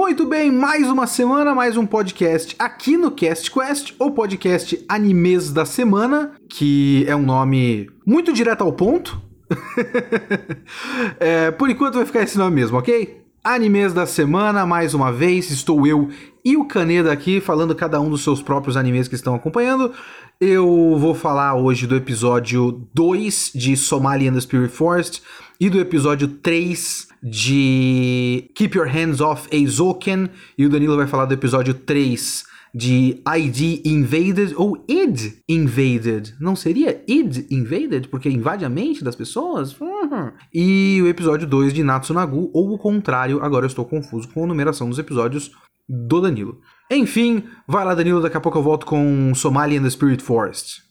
Muito bem, mais uma semana, mais um podcast aqui no Cast Quest, o podcast Animes da Semana, que é um nome muito direto ao ponto. é, por enquanto vai ficar esse nome mesmo, ok? Animes da Semana, mais uma vez, estou eu e o Caneda aqui falando cada um dos seus próprios animes que estão acompanhando. Eu vou falar hoje do episódio 2 de Somali and the Spirit Forest e do episódio 3 de Keep Your Hands Off Azoken. E o Danilo vai falar do episódio 3 de ID Invaded ou Id Invaded. Não seria Id Invaded? Porque invade a mente das pessoas? Uhum. E o episódio 2 de Natsunagu, ou o contrário, agora eu estou confuso com a numeração dos episódios do Danilo. Enfim, vai lá, Danilo, daqui a pouco eu volto com Somali and the Spirit Forest.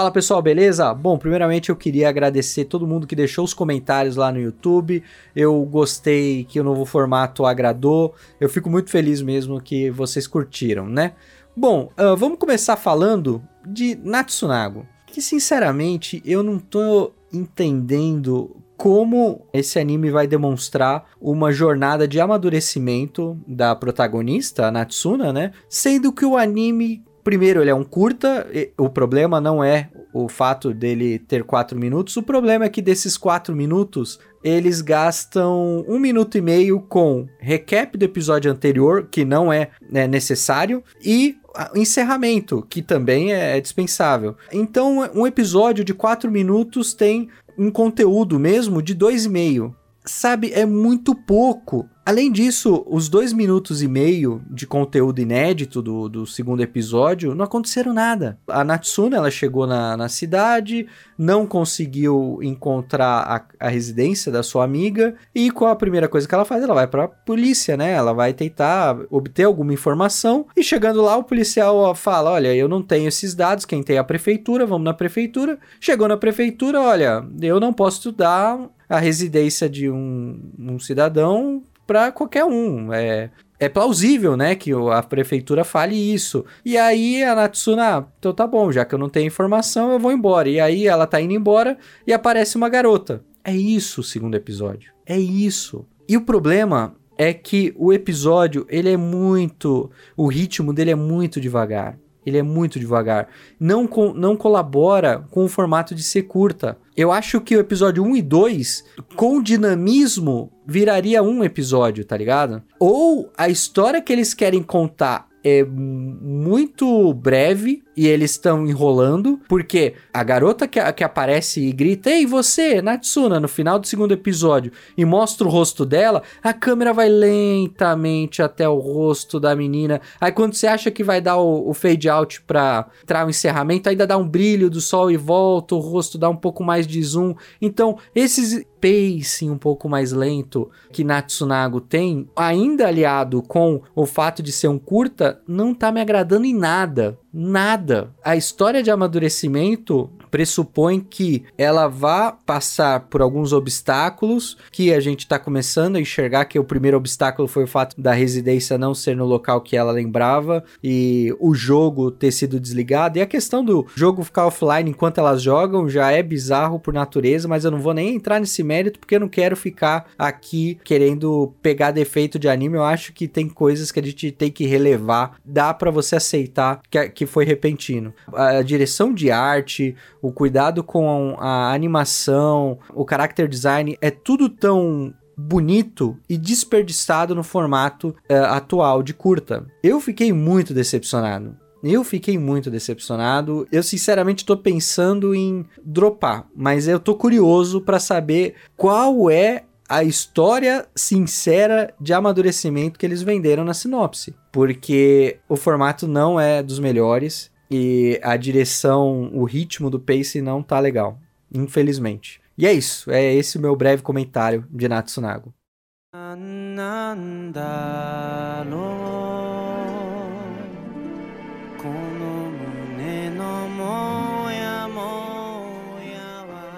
Fala pessoal, beleza? Bom, primeiramente eu queria agradecer todo mundo que deixou os comentários lá no YouTube. Eu gostei que o novo formato agradou. Eu fico muito feliz mesmo que vocês curtiram, né? Bom, uh, vamos começar falando de Natsunago, que sinceramente eu não tô entendendo como esse anime vai demonstrar uma jornada de amadurecimento da protagonista, a Natsuna, né? Sendo que o anime Primeiro, ele é um curta, o problema não é o fato dele ter 4 minutos, o problema é que desses 4 minutos, eles gastam um minuto e meio com recap do episódio anterior, que não é, é necessário, e encerramento, que também é dispensável. Então, um episódio de 4 minutos tem um conteúdo mesmo de 2,5. Sabe, é muito pouco. Além disso, os dois minutos e meio de conteúdo inédito do, do segundo episódio não aconteceram nada. A Natsuna ela chegou na, na cidade, não conseguiu encontrar a, a residência da sua amiga e qual a primeira coisa que ela faz? Ela vai para a polícia, né? Ela vai tentar obter alguma informação e chegando lá o policial fala: Olha, eu não tenho esses dados, quem tem é a prefeitura, vamos na prefeitura. Chegou na prefeitura, olha, eu não posso dar a residência de um, um cidadão para qualquer um. É, é plausível, né, que a prefeitura fale isso. E aí a Natsuna, ah, então tá bom, já que eu não tenho informação, eu vou embora. E aí ela tá indo embora e aparece uma garota. É isso o segundo episódio. É isso. E o problema é que o episódio, ele é muito, o ritmo dele é muito devagar. Ele é muito devagar. Não, com, não colabora com o formato de ser curta. Eu acho que o episódio 1 e 2, com dinamismo, viraria um episódio, tá ligado? Ou a história que eles querem contar é muito breve e eles estão enrolando, porque a garota que, que aparece e grita: Ei, você, Natsuna, no final do segundo episódio, e mostra o rosto dela, a câmera vai lentamente até o rosto da menina. Aí quando você acha que vai dar o, o fade out pra entrar o encerramento, ainda dá um brilho do sol e volta, o rosto dá um pouco mais de zoom. Então, esses pacing um pouco mais lento que Natsunago tem, ainda aliado com o fato de ser um curta, não tá me agradando em nada nada. A história de amadurecimento pressupõe que ela vá passar por alguns obstáculos que a gente está começando a enxergar que o primeiro obstáculo foi o fato da residência não ser no local que ela lembrava e o jogo ter sido desligado e a questão do jogo ficar offline enquanto elas jogam já é bizarro por natureza, mas eu não vou nem entrar nesse mérito porque eu não quero ficar aqui querendo pegar defeito de anime. Eu acho que tem coisas que a gente tem que relevar, dá para você aceitar que, que foi repentino. A direção de arte, o cuidado com a animação, o character design, é tudo tão bonito e desperdiçado no formato uh, atual de curta. Eu fiquei muito decepcionado. Eu fiquei muito decepcionado. Eu sinceramente tô pensando em dropar, mas eu tô curioso para saber qual é a história sincera de amadurecimento que eles venderam na sinopse, porque o formato não é dos melhores e a direção, o ritmo do pace não tá legal, infelizmente. E é isso, é esse o meu breve comentário de Natsunago.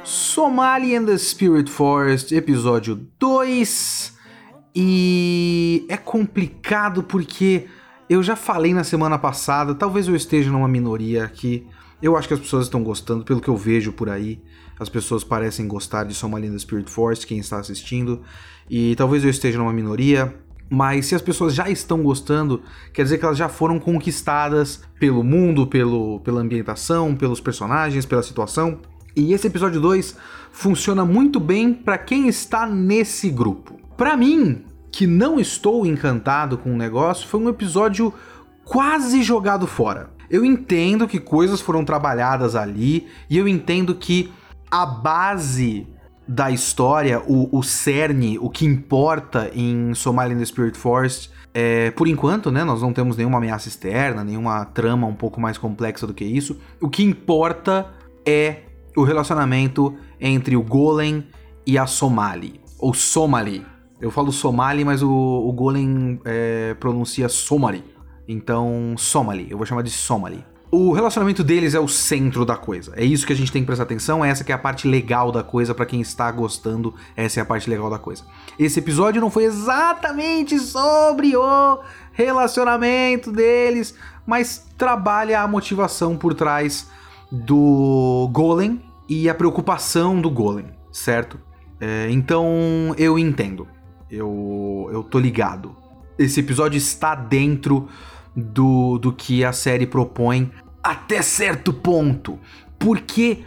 Somali and the Spirit Forest, episódio 2. E é complicado porque Eu já falei na semana passada, talvez eu esteja numa minoria aqui. Eu acho que as pessoas estão gostando, pelo que eu vejo por aí. As pessoas parecem gostar de Somalinda Spirit Force, quem está assistindo. E talvez eu esteja numa minoria. Mas se as pessoas já estão gostando, quer dizer que elas já foram conquistadas pelo mundo, pelo, pela ambientação, pelos personagens, pela situação. E esse episódio 2 funciona muito bem para quem está nesse grupo. Para mim, que não estou encantado com o negócio, foi um episódio quase jogado fora. Eu entendo que coisas foram trabalhadas ali e eu entendo que a base da história, o, o cerne, o que importa em Somali in the Spirit Force, é, por enquanto, né, nós não temos nenhuma ameaça externa, nenhuma trama um pouco mais complexa do que isso. O que importa é o relacionamento entre o Golem e a Somali, ou Somali. Eu falo Somali, mas o, o Golem é, pronuncia Somali. Então, Somali, eu vou chamar de Somali. O relacionamento deles é o centro da coisa. É isso que a gente tem que prestar atenção, essa que é a parte legal da coisa para quem está gostando, essa é a parte legal da coisa. Esse episódio não foi exatamente sobre o relacionamento deles, mas trabalha a motivação por trás do Golem e a preocupação do Golem, certo? É, então eu entendo, eu, eu tô ligado. Esse episódio está dentro do, do que a série propõe até certo ponto. Porque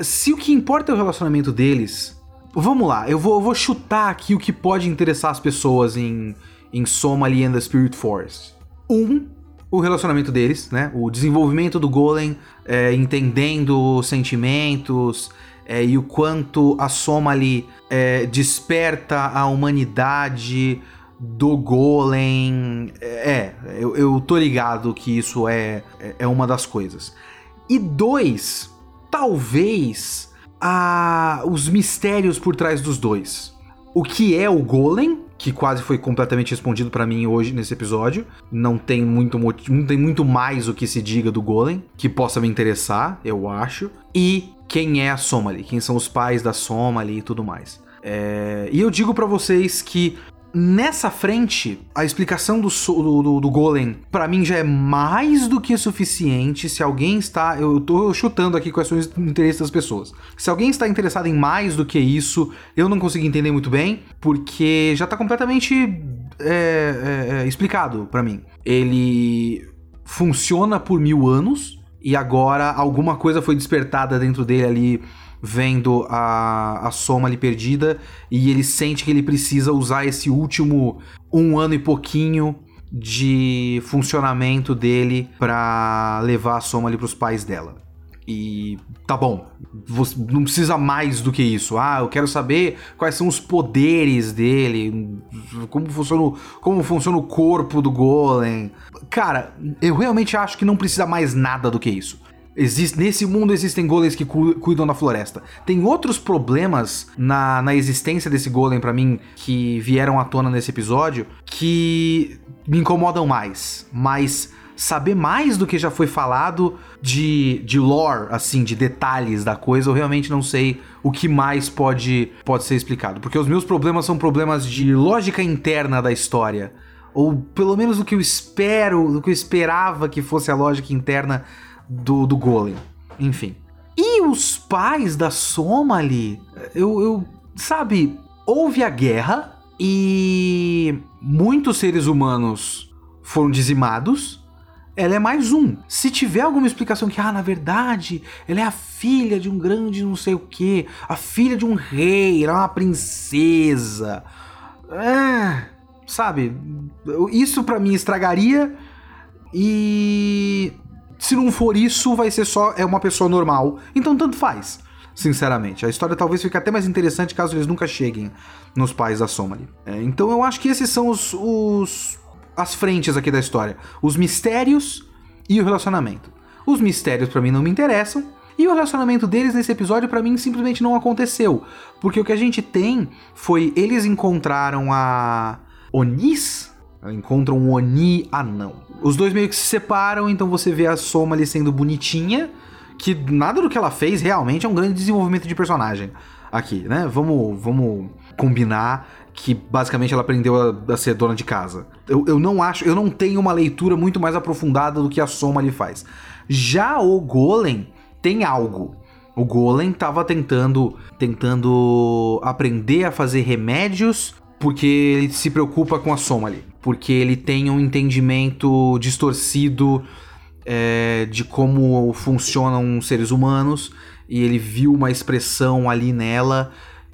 se o que importa é o relacionamento deles. Vamos lá, eu vou, eu vou chutar aqui o que pode interessar as pessoas em, em Somali and the Spirit Force. Um, o relacionamento deles, né? O desenvolvimento do Golem, é, entendendo sentimentos é, e o quanto a Somali é, desperta a humanidade do Golem. É, eu, eu tô ligado que isso é, é uma das coisas. E dois, talvez a, os mistérios por trás dos dois. O que é o Golem, que quase foi completamente respondido para mim hoje nesse episódio. Não tem muito não tem muito mais o que se diga do Golem que possa me interessar, eu acho. E quem é a Somali, quem são os pais da Somali e tudo mais. É, e eu digo para vocês que Nessa frente, a explicação do, do, do Golem, para mim, já é mais do que suficiente. Se alguém está. Eu tô chutando aqui quais são os interesses das pessoas. Se alguém está interessado em mais do que isso, eu não consigo entender muito bem, porque já tá completamente é, é, é explicado para mim. Ele funciona por mil anos e agora alguma coisa foi despertada dentro dele ali vendo a, a soma ali perdida e ele sente que ele precisa usar esse último um ano e pouquinho de funcionamento dele para levar a soma ali pros pais dela. E tá bom, você não precisa mais do que isso. Ah, eu quero saber quais são os poderes dele, como funciona, como funciona o corpo do Golem. Cara, eu realmente acho que não precisa mais nada do que isso. Existe, nesse mundo existem golems que cu cuidam da floresta. Tem outros problemas na, na existência desse golem para mim que vieram à tona nesse episódio que me incomodam mais. Mas saber mais do que já foi falado de, de lore, assim, de detalhes da coisa, eu realmente não sei o que mais pode, pode ser explicado. Porque os meus problemas são problemas de lógica interna da história. Ou pelo menos o que eu espero, o que eu esperava que fosse a lógica interna do, do Golem. Enfim. E os pais da Somali, eu, eu. Sabe, houve a guerra e muitos seres humanos foram dizimados. Ela é mais um. Se tiver alguma explicação que, ah, na verdade, ela é a filha de um grande não sei o que, a filha de um rei, ela é uma princesa. É, sabe, isso para mim estragaria e se não for isso, vai ser só é uma pessoa normal. Então tanto faz. Sinceramente, a história talvez fique até mais interessante caso eles nunca cheguem nos pais da Somali. É, então eu acho que esses são os, os as frentes aqui da história: os mistérios e o relacionamento. Os mistérios para mim não me interessam, e o relacionamento deles nesse episódio para mim simplesmente não aconteceu, porque o que a gente tem foi eles encontraram a Onis, encontram um Oni anão. Os dois meio que se separam, então você vê a Soma ali sendo bonitinha, que nada do que ela fez realmente é um grande desenvolvimento de personagem aqui, né? Vamos, vamos combinar que basicamente ela aprendeu a, a ser dona de casa. Eu, eu não acho, eu não tenho uma leitura muito mais aprofundada do que a Soma ali faz. Já o Golem tem algo. O Golem estava tentando, tentando aprender a fazer remédios porque ele se preocupa com a Soma ali. Porque ele tem um entendimento distorcido é, de como funcionam os seres humanos e ele viu uma expressão ali nela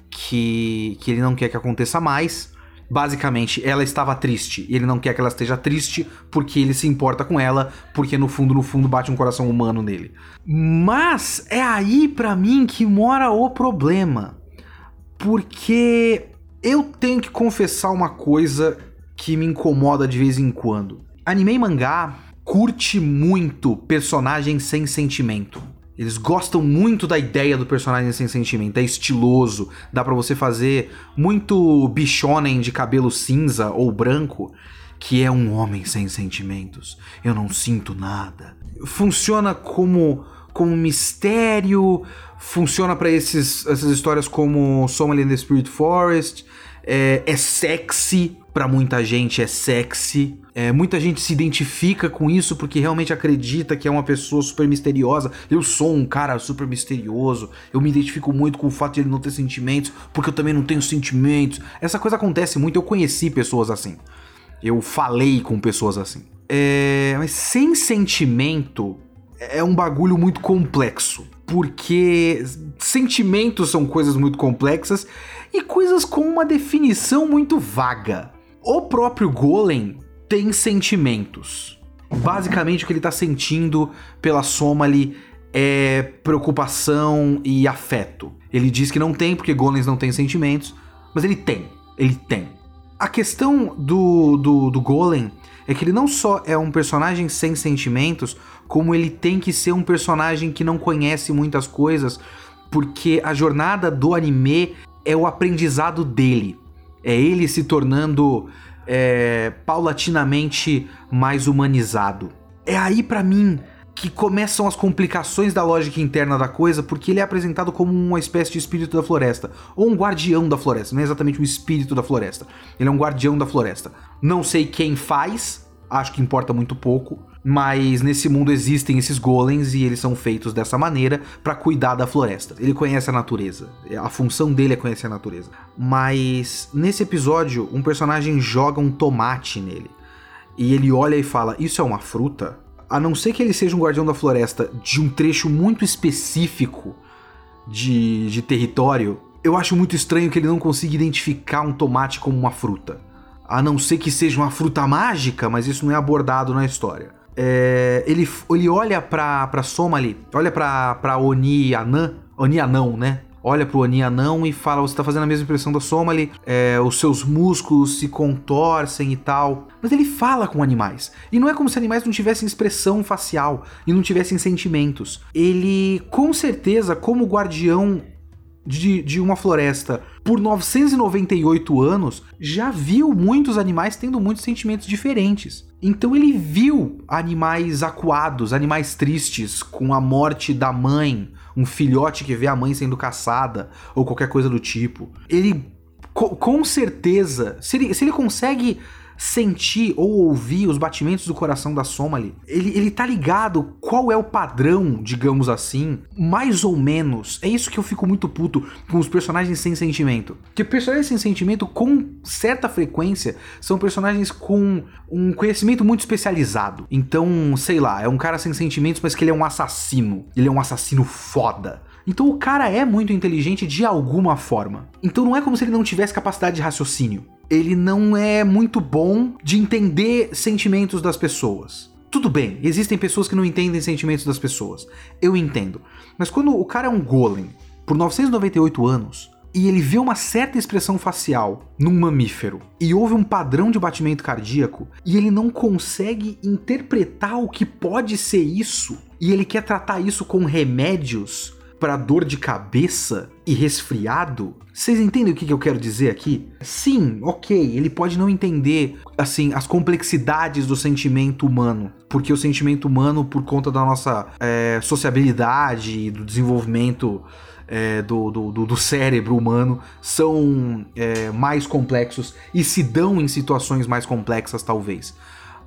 que, que ele não quer que aconteça mais. Basicamente, ela estava triste ele não quer que ela esteja triste porque ele se importa com ela, porque no fundo, no fundo, bate um coração humano nele. Mas é aí para mim que mora o problema. Porque eu tenho que confessar uma coisa que me incomoda de vez em quando. Anime e mangá curte muito personagem sem sentimento. Eles gostam muito da ideia do personagem sem sentimento, é estiloso, dá para você fazer muito bichonem de cabelo cinza ou branco, que é um homem sem sentimentos. Eu não sinto nada. Funciona como como mistério, funciona para essas histórias como in the Spirit Forest, é, é sexy, para muita gente é sexy. É, muita gente se identifica com isso porque realmente acredita que é uma pessoa super misteriosa. Eu sou um cara super misterioso. Eu me identifico muito com o fato de ele não ter sentimentos, porque eu também não tenho sentimentos. Essa coisa acontece muito. Eu conheci pessoas assim. Eu falei com pessoas assim. É, mas sem sentimento é um bagulho muito complexo. Porque sentimentos são coisas muito complexas e coisas com uma definição muito vaga. O próprio Golem tem sentimentos. Basicamente, o que ele tá sentindo pela Somali é preocupação e afeto. Ele diz que não tem, porque golems não têm sentimentos, mas ele tem. Ele tem. A questão do, do, do Golem é que ele não só é um personagem sem sentimentos, como ele tem que ser um personagem que não conhece muitas coisas, porque a jornada do anime é o aprendizado dele. É ele se tornando é, paulatinamente mais humanizado. É aí para mim que começam as complicações da lógica interna da coisa, porque ele é apresentado como uma espécie de espírito da floresta, ou um guardião da floresta, não é exatamente um espírito da floresta. Ele é um guardião da floresta. Não sei quem faz, acho que importa muito pouco. Mas nesse mundo existem esses golems e eles são feitos dessa maneira para cuidar da floresta. Ele conhece a natureza. A função dele é conhecer a natureza. Mas nesse episódio, um personagem joga um tomate nele. E ele olha e fala: Isso é uma fruta? A não ser que ele seja um guardião da floresta de um trecho muito específico de, de território, eu acho muito estranho que ele não consiga identificar um tomate como uma fruta. A não ser que seja uma fruta mágica, mas isso não é abordado na história é, ele, ele olha pra, pra Somali, olha pra, pra Oni Anã, Oni Anão, né? Olha pro Oni Anão e fala: Você tá fazendo a mesma impressão da Somali, é, os seus músculos se contorcem e tal. Mas ele fala com animais. E não é como se animais não tivessem expressão facial e não tivessem sentimentos. Ele, com certeza, como guardião de, de uma floresta por 998 anos, já viu muitos animais tendo muitos sentimentos diferentes. Então ele viu animais acuados, animais tristes, com a morte da mãe, um filhote que vê a mãe sendo caçada, ou qualquer coisa do tipo. Ele, com certeza, se ele, se ele consegue sentir ou ouvir os batimentos do coração da Somali. Ele, ele tá ligado qual é o padrão, digamos assim, mais ou menos. É isso que eu fico muito puto com os personagens sem sentimento. Que personagens sem sentimento, com certa frequência, são personagens com um conhecimento muito especializado. Então, sei lá, é um cara sem sentimentos, mas que ele é um assassino. Ele é um assassino foda. Então o cara é muito inteligente de alguma forma. Então não é como se ele não tivesse capacidade de raciocínio ele não é muito bom de entender sentimentos das pessoas. Tudo bem, existem pessoas que não entendem sentimentos das pessoas. Eu entendo. Mas quando o cara é um golem por 998 anos e ele vê uma certa expressão facial num mamífero e houve um padrão de batimento cardíaco e ele não consegue interpretar o que pode ser isso e ele quer tratar isso com remédios para dor de cabeça e resfriado. Vocês entendem o que, que eu quero dizer aqui? Sim, ok, ele pode não entender assim as complexidades do sentimento humano, porque o sentimento humano, por conta da nossa é, sociabilidade e do desenvolvimento é, do, do, do, cérebro humano são é, mais complexos e se dão em situações mais complexas, talvez.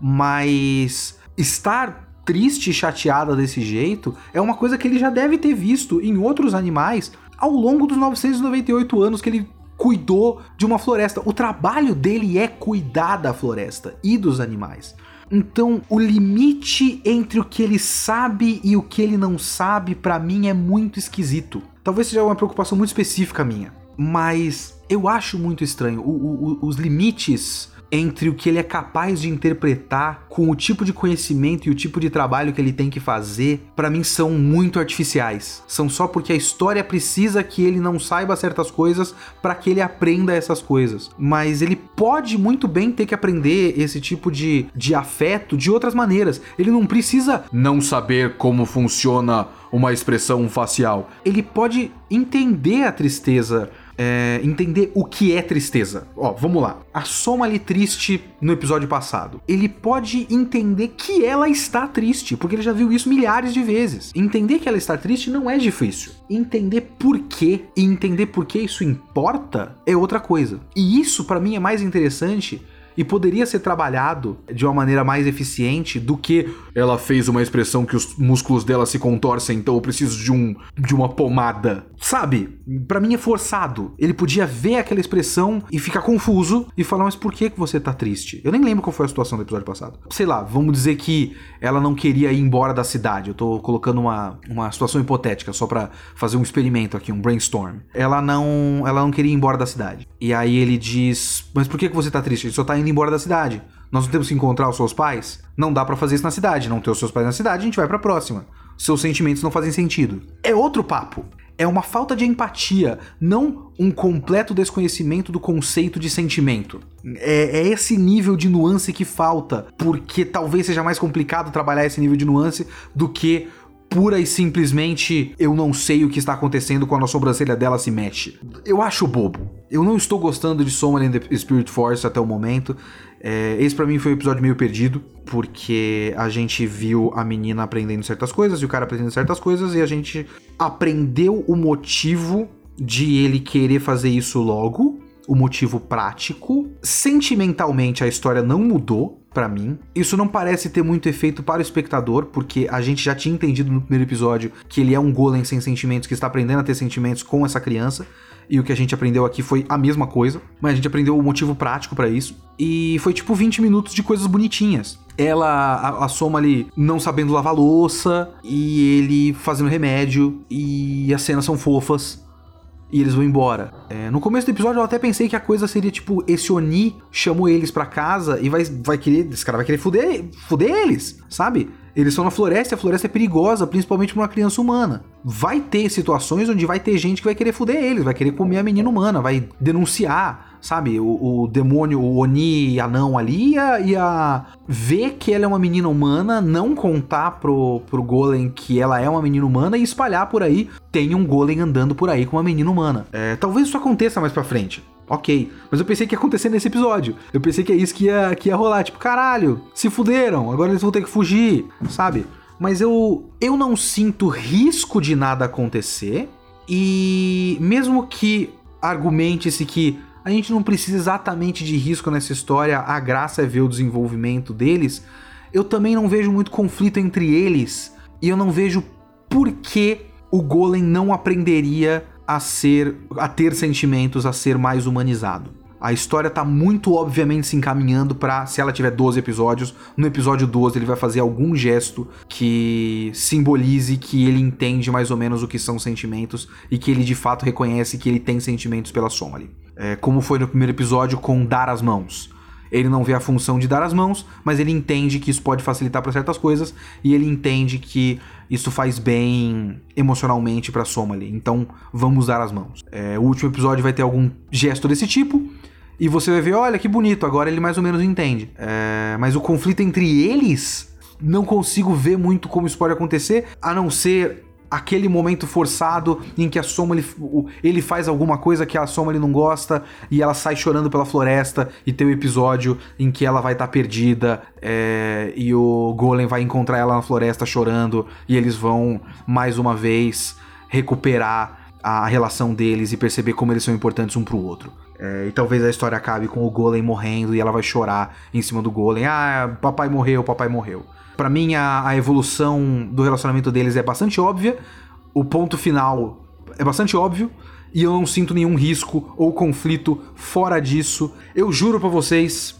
Mas estar triste e chateada desse jeito é uma coisa que ele já deve ter visto em outros animais ao longo dos 998 anos que ele cuidou de uma floresta. O trabalho dele é cuidar da floresta e dos animais. Então, o limite entre o que ele sabe e o que ele não sabe, para mim, é muito esquisito. Talvez seja uma preocupação muito específica minha, mas eu acho muito estranho. O, o, os limites entre o que ele é capaz de interpretar com o tipo de conhecimento e o tipo de trabalho que ele tem que fazer, para mim são muito artificiais. São só porque a história precisa que ele não saiba certas coisas para que ele aprenda essas coisas. Mas ele pode muito bem ter que aprender esse tipo de, de afeto de outras maneiras. Ele não precisa não saber como funciona uma expressão facial. Ele pode entender a tristeza é, entender o que é tristeza. Ó, vamos lá. A Soma ali triste no episódio passado. Ele pode entender que ela está triste, porque ele já viu isso milhares de vezes. Entender que ela está triste não é difícil. Entender por quê e entender por que isso importa é outra coisa. E isso para mim é mais interessante e poderia ser trabalhado de uma maneira mais eficiente do que ela fez uma expressão que os músculos dela se contorcem, então eu preciso de um de uma pomada. Sabe? Para mim é forçado. Ele podia ver aquela expressão e ficar confuso e falar: "Mas por que que você tá triste?". Eu nem lembro qual foi a situação do episódio passado. Sei lá, vamos dizer que ela não queria ir embora da cidade. Eu tô colocando uma, uma situação hipotética só para fazer um experimento aqui, um brainstorm. Ela não ela não queria ir embora da cidade. E aí ele diz: "Mas por que você tá triste?". Ele só tá indo embora da cidade. Nós não temos que encontrar os seus pais? Não dá para fazer isso na cidade. Não ter os seus pais na cidade, a gente vai para próxima. Seus sentimentos não fazem sentido. É outro papo. É uma falta de empatia, não um completo desconhecimento do conceito de sentimento. É, é, esse nível de nuance que falta, porque talvez seja mais complicado trabalhar esse nível de nuance do que pura e simplesmente eu não sei o que está acontecendo quando a sobrancelha dela se mexe. Eu acho bobo. Eu não estou gostando de Someone in the Spirit Force até o momento. É, esse para mim foi um episódio meio perdido, porque a gente viu a menina aprendendo certas coisas e o cara aprendendo certas coisas e a gente aprendeu o motivo de ele querer fazer isso logo, o motivo prático. Sentimentalmente a história não mudou, para mim. Isso não parece ter muito efeito para o espectador, porque a gente já tinha entendido no primeiro episódio que ele é um golem sem sentimentos que está aprendendo a ter sentimentos com essa criança. E o que a gente aprendeu aqui foi a mesma coisa, mas a gente aprendeu o motivo prático para isso. E foi tipo 20 minutos de coisas bonitinhas. Ela, a, a Soma ali, não sabendo lavar louça, e ele fazendo remédio, e as cenas são fofas e eles vão embora. É, no começo do episódio eu até pensei que a coisa seria tipo: esse Oni chamou eles para casa e vai, vai querer. Esse cara vai querer fuder, fuder eles, sabe? Eles estão na floresta a floresta é perigosa, principalmente para uma criança humana. Vai ter situações onde vai ter gente que vai querer fuder eles, vai querer comer a menina humana, vai denunciar sabe? O, o demônio, o Oni anão ali ia, ia ver que ela é uma menina humana, não contar pro, pro Golem que ela é uma menina humana e espalhar por aí. Tem um Golem andando por aí com uma menina humana. É, talvez isso aconteça mais pra frente. Ok, mas eu pensei que ia acontecer nesse episódio. Eu pensei que é isso que ia, que ia rolar. Tipo, caralho, se fuderam, agora eles vão ter que fugir, sabe? Mas eu, eu não sinto risco de nada acontecer. E mesmo que argumente-se que a gente não precisa exatamente de risco nessa história, a graça é ver o desenvolvimento deles. Eu também não vejo muito conflito entre eles e eu não vejo por que o Golem não aprenderia a ser a ter sentimentos, a ser mais humanizado. A história tá muito obviamente se encaminhando para se ela tiver 12 episódios, no episódio 12 ele vai fazer algum gesto que simbolize que ele entende mais ou menos o que são sentimentos e que ele de fato reconhece que ele tem sentimentos pela Somali é, como foi no primeiro episódio com dar as mãos. Ele não vê a função de dar as mãos, mas ele entende que isso pode facilitar para certas coisas e ele entende que isso faz bem emocionalmente para Somali. Então, vamos dar as mãos. É, o último episódio vai ter algum gesto desse tipo e você vai ver, olha que bonito. Agora ele mais ou menos entende. É, mas o conflito entre eles não consigo ver muito como isso pode acontecer, a não ser aquele momento forçado em que a Soma ele, ele faz alguma coisa que a Soma ele não gosta e ela sai chorando pela floresta e tem o um episódio em que ela vai estar tá perdida é, e o Golem vai encontrar ela na floresta chorando e eles vão mais uma vez recuperar a relação deles e perceber como eles são importantes um pro outro. É, e talvez a história acabe com o Golem morrendo e ela vai chorar em cima do Golem. Ah, papai morreu, papai morreu. Para mim, a, a evolução do relacionamento deles é bastante óbvia. O ponto final é bastante óbvio e eu não sinto nenhum risco ou conflito fora disso. Eu juro para vocês,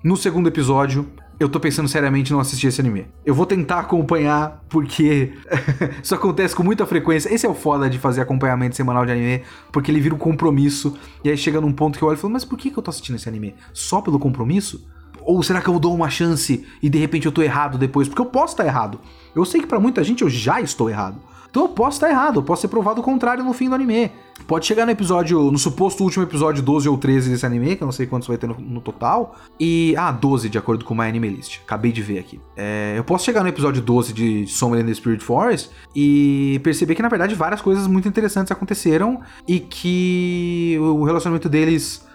no segundo episódio, eu tô pensando seriamente em não assistir esse anime. Eu vou tentar acompanhar, porque isso acontece com muita frequência. Esse é o foda de fazer acompanhamento semanal de anime, porque ele vira um compromisso. E aí chega num ponto que eu olho e falo, mas por que, que eu tô assistindo esse anime? Só pelo compromisso? Ou será que eu dou uma chance e de repente eu tô errado depois? Porque eu posso estar errado. Eu sei que para muita gente eu já estou errado. Então eu posso estar errado, eu posso ser provado o contrário no fim do anime. Pode chegar no episódio, no suposto último episódio 12 ou 13 desse anime, que eu não sei quantos vai ter no, no total. E. Ah, 12, de acordo com o My Anime List. Acabei de ver aqui. É, eu posso chegar no episódio 12 de Summer in the Spirit Forest e perceber que, na verdade, várias coisas muito interessantes aconteceram e que o relacionamento deles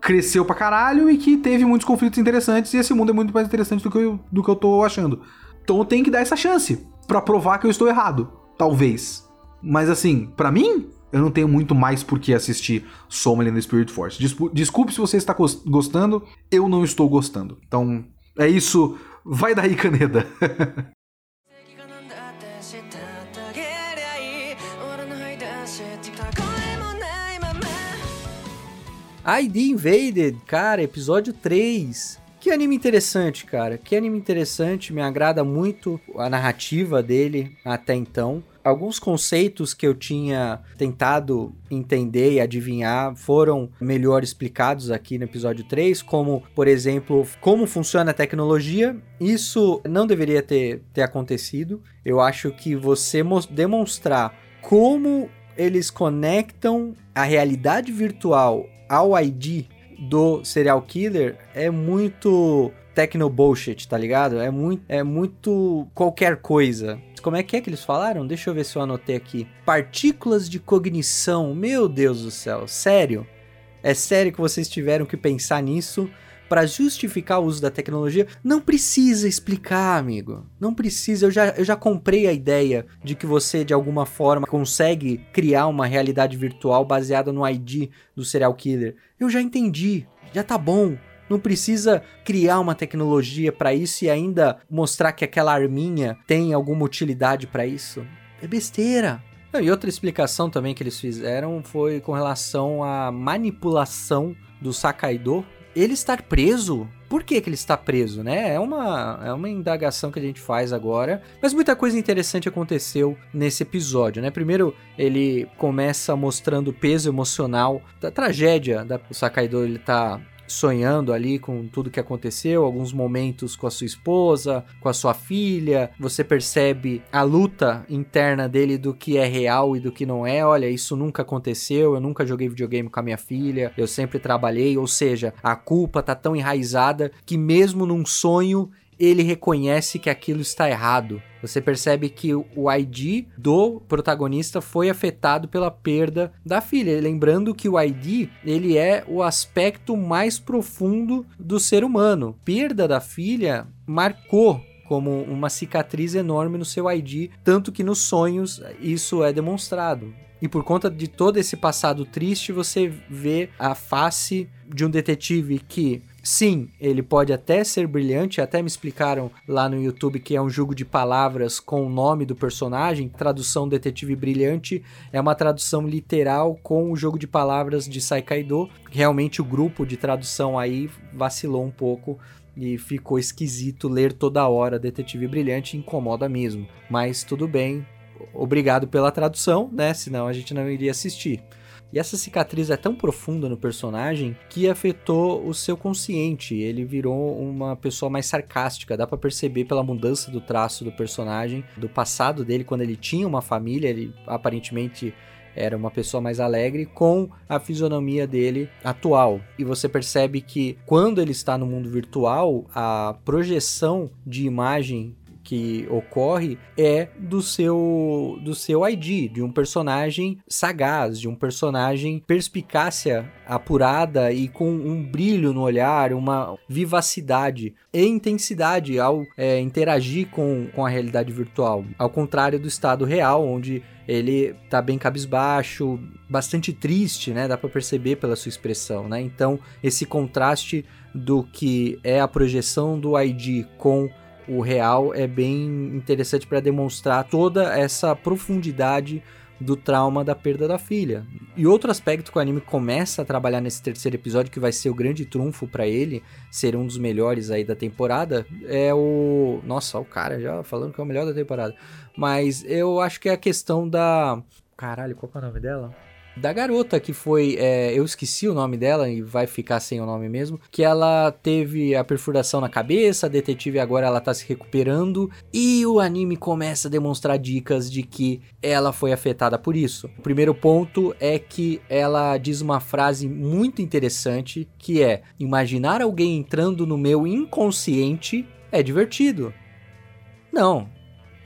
cresceu pra caralho e que teve muitos conflitos interessantes e esse mundo é muito mais interessante do que eu, do que eu tô achando. Então eu tenho que dar essa chance para provar que eu estou errado. Talvez. Mas assim, para mim, eu não tenho muito mais por que assistir the Spirit Force. Desculpe se você está gostando, eu não estou gostando. Então, é isso. Vai daí, Caneda. ID Invaded, cara, episódio 3. Que anime interessante, cara. Que anime interessante, me agrada muito a narrativa dele até então. Alguns conceitos que eu tinha tentado entender e adivinhar foram melhor explicados aqui no episódio 3, como, por exemplo, como funciona a tecnologia. Isso não deveria ter, ter acontecido. Eu acho que você demonstrar como eles conectam a realidade virtual ao ID do serial killer é muito techno bullshit, tá ligado? É muito, é muito qualquer coisa. Como é que é que eles falaram? Deixa eu ver se eu anotei aqui. Partículas de cognição. Meu Deus do céu, sério? É sério que vocês tiveram que pensar nisso para justificar o uso da tecnologia, não precisa explicar, amigo. Não precisa. Eu já, eu já comprei a ideia de que você, de alguma forma, consegue criar uma realidade virtual baseada no ID do serial killer. Eu já entendi. Já tá bom. Não precisa criar uma tecnologia para isso e ainda mostrar que aquela arminha tem alguma utilidade para isso. É besteira. E outra explicação também que eles fizeram foi com relação à manipulação do Sakaido ele estar preso. Por que, que ele está preso, né? É uma, é uma indagação que a gente faz agora. Mas muita coisa interessante aconteceu nesse episódio, né? Primeiro, ele começa mostrando o peso emocional da tragédia da Sakaido. Ele tá sonhando ali com tudo que aconteceu, alguns momentos com a sua esposa, com a sua filha. Você percebe a luta interna dele do que é real e do que não é. Olha, isso nunca aconteceu, eu nunca joguei videogame com a minha filha, eu sempre trabalhei, ou seja, a culpa tá tão enraizada que mesmo num sonho ele reconhece que aquilo está errado. Você percebe que o ID do protagonista foi afetado pela perda da filha. Lembrando que o ID, ele é o aspecto mais profundo do ser humano. Perda da filha marcou como uma cicatriz enorme no seu ID, tanto que nos sonhos isso é demonstrado. E por conta de todo esse passado triste, você vê a face de um detetive que Sim, ele pode até ser brilhante, até me explicaram lá no YouTube que é um jogo de palavras com o nome do personagem. Tradução Detetive Brilhante é uma tradução literal com o jogo de palavras de Saikaido. Realmente o grupo de tradução aí vacilou um pouco e ficou esquisito ler toda hora Detetive Brilhante, incomoda mesmo. Mas tudo bem, obrigado pela tradução, né? Senão a gente não iria assistir. E essa cicatriz é tão profunda no personagem que afetou o seu consciente. Ele virou uma pessoa mais sarcástica. Dá para perceber pela mudança do traço do personagem, do passado dele quando ele tinha uma família, ele aparentemente era uma pessoa mais alegre com a fisionomia dele atual. E você percebe que quando ele está no mundo virtual, a projeção de imagem que ocorre é do seu do seu ID, de um personagem sagaz, de um personagem perspicácia apurada e com um brilho no olhar, uma vivacidade e intensidade ao é, interagir com, com a realidade virtual. Ao contrário do estado real, onde ele tá bem cabisbaixo, bastante triste, né? Dá para perceber pela sua expressão, né? Então, esse contraste do que é a projeção do ID com o real é bem interessante para demonstrar toda essa profundidade do trauma da perda da filha. E outro aspecto que o anime começa a trabalhar nesse terceiro episódio, que vai ser o grande trunfo para ele, ser um dos melhores aí da temporada, é o. Nossa, o cara já falando que é o melhor da temporada. Mas eu acho que é a questão da. Caralho, qual é o nome dela? Da garota que foi, é, eu esqueci o nome dela e vai ficar sem o nome mesmo, que ela teve a perfuração na cabeça, a detetive agora ela tá se recuperando e o anime começa a demonstrar dicas de que ela foi afetada por isso. O primeiro ponto é que ela diz uma frase muito interessante que é: imaginar alguém entrando no meu inconsciente é divertido. Não,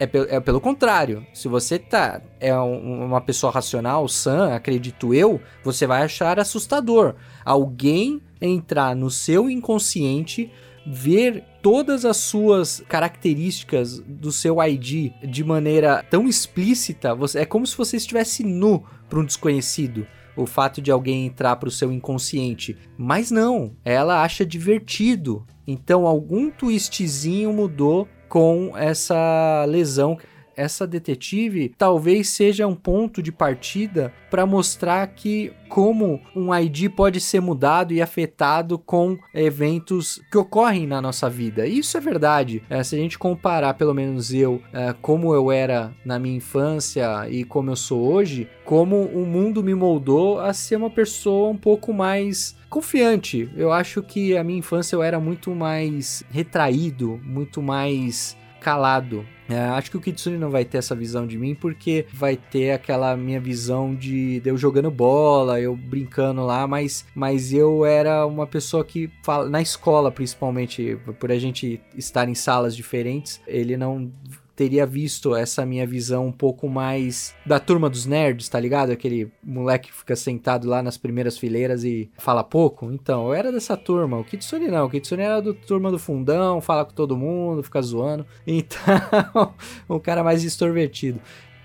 é, pe é pelo contrário. Se você tá é um, uma pessoa racional, sã, acredito eu, você vai achar assustador alguém entrar no seu inconsciente, ver todas as suas características do seu ID de maneira tão explícita, você, é como se você estivesse nu para um desconhecido. O fato de alguém entrar para o seu inconsciente. Mas não, ela acha divertido. Então algum twistzinho mudou com essa lesão. Essa detetive talvez seja um ponto de partida para mostrar que como um ID pode ser mudado e afetado com eventos que ocorrem na nossa vida. Isso é verdade. É, se a gente comparar, pelo menos eu, é, como eu era na minha infância e como eu sou hoje, como o mundo me moldou a ser uma pessoa um pouco mais confiante. Eu acho que a minha infância eu era muito mais retraído, muito mais calado. É, acho que o Kitsune não vai ter essa visão de mim porque vai ter aquela minha visão de, de eu jogando bola, eu brincando lá, mas, mas eu era uma pessoa que fala na escola principalmente, por a gente estar em salas diferentes, ele não teria visto essa minha visão um pouco mais da turma dos nerds, tá ligado? Aquele moleque que fica sentado lá nas primeiras fileiras e fala pouco. Então, eu era dessa turma. O Kitsune não. O Kitsune era do turma do fundão, fala com todo mundo, fica zoando. Então, um cara mais extrovertido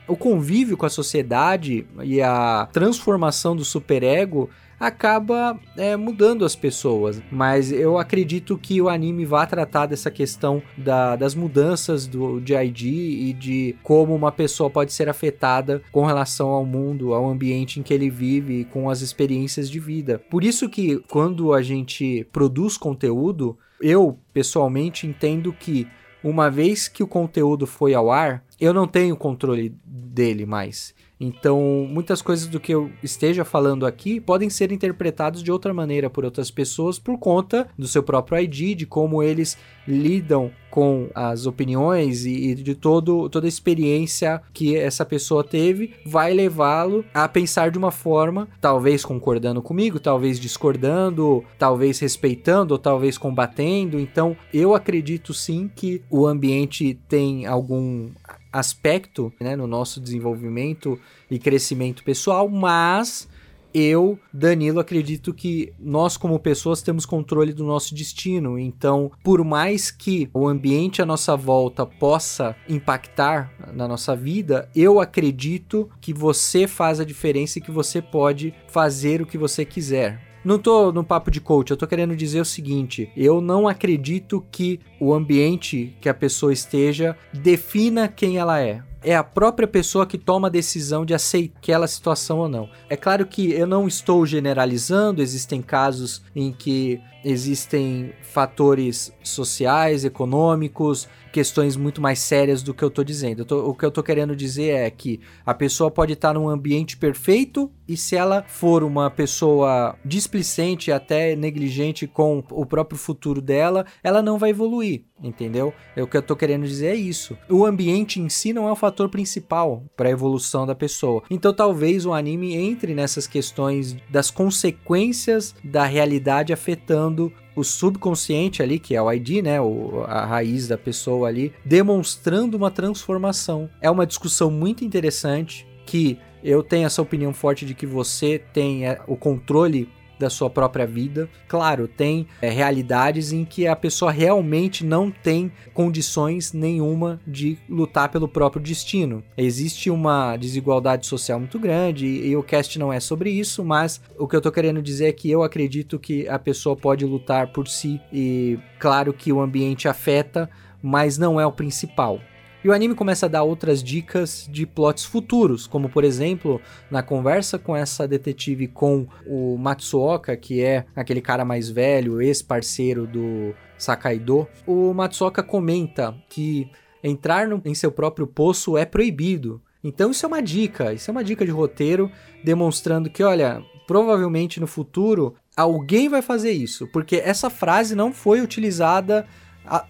o convívio com a sociedade e a transformação do superego acaba é, mudando as pessoas. Mas eu acredito que o anime vai tratar dessa questão da, das mudanças do, de ID e de como uma pessoa pode ser afetada com relação ao mundo, ao ambiente em que ele vive com as experiências de vida. Por isso que quando a gente produz conteúdo, eu pessoalmente entendo que uma vez que o conteúdo foi ao ar, eu não tenho controle dele mais. Então, muitas coisas do que eu esteja falando aqui podem ser interpretadas de outra maneira por outras pessoas por conta do seu próprio ID, de como eles lidam com as opiniões e, de todo, toda a experiência que essa pessoa teve, vai levá-lo a pensar de uma forma, talvez concordando comigo, talvez discordando, talvez respeitando, ou talvez combatendo. Então, eu acredito sim que o ambiente tem algum aspecto né, no nosso desenvolvimento e crescimento pessoal, mas eu, Danilo, acredito que nós, como pessoas, temos controle do nosso destino. Então, por mais que o ambiente à nossa volta possa impactar na nossa vida, eu acredito que você faz a diferença e que você pode fazer o que você quiser. Não tô no papo de coach, eu tô querendo dizer o seguinte: eu não acredito que o ambiente que a pessoa esteja defina quem ela é é a própria pessoa que toma a decisão de aceitar aquela situação ou não. É claro que eu não estou generalizando, existem casos em que existem fatores sociais, econômicos, questões muito mais sérias do que eu estou dizendo. Eu tô, o que eu estou querendo dizer é que a pessoa pode estar num ambiente perfeito e se ela for uma pessoa displicente, até negligente com o próprio futuro dela, ela não vai evoluir, entendeu? É o que eu estou querendo dizer é isso. O ambiente em si não é o fator principal para a evolução da pessoa. Então talvez o anime entre nessas questões das consequências da realidade afetando o subconsciente ali, que é o ID, né, o, a raiz da pessoa ali, demonstrando uma transformação. É uma discussão muito interessante que eu tenho essa opinião forte de que você tem é, o controle da sua própria vida. Claro, tem é, realidades em que a pessoa realmente não tem condições nenhuma de lutar pelo próprio destino. Existe uma desigualdade social muito grande e, e o cast não é sobre isso, mas o que eu tô querendo dizer é que eu acredito que a pessoa pode lutar por si e claro que o ambiente afeta, mas não é o principal. E o anime começa a dar outras dicas de plots futuros, como por exemplo, na conversa com essa detetive com o Matsuoka, que é aquele cara mais velho, ex-parceiro do Sakaido, o Matsuoka comenta que entrar no, em seu próprio poço é proibido. Então isso é uma dica, isso é uma dica de roteiro demonstrando que, olha, provavelmente no futuro alguém vai fazer isso, porque essa frase não foi utilizada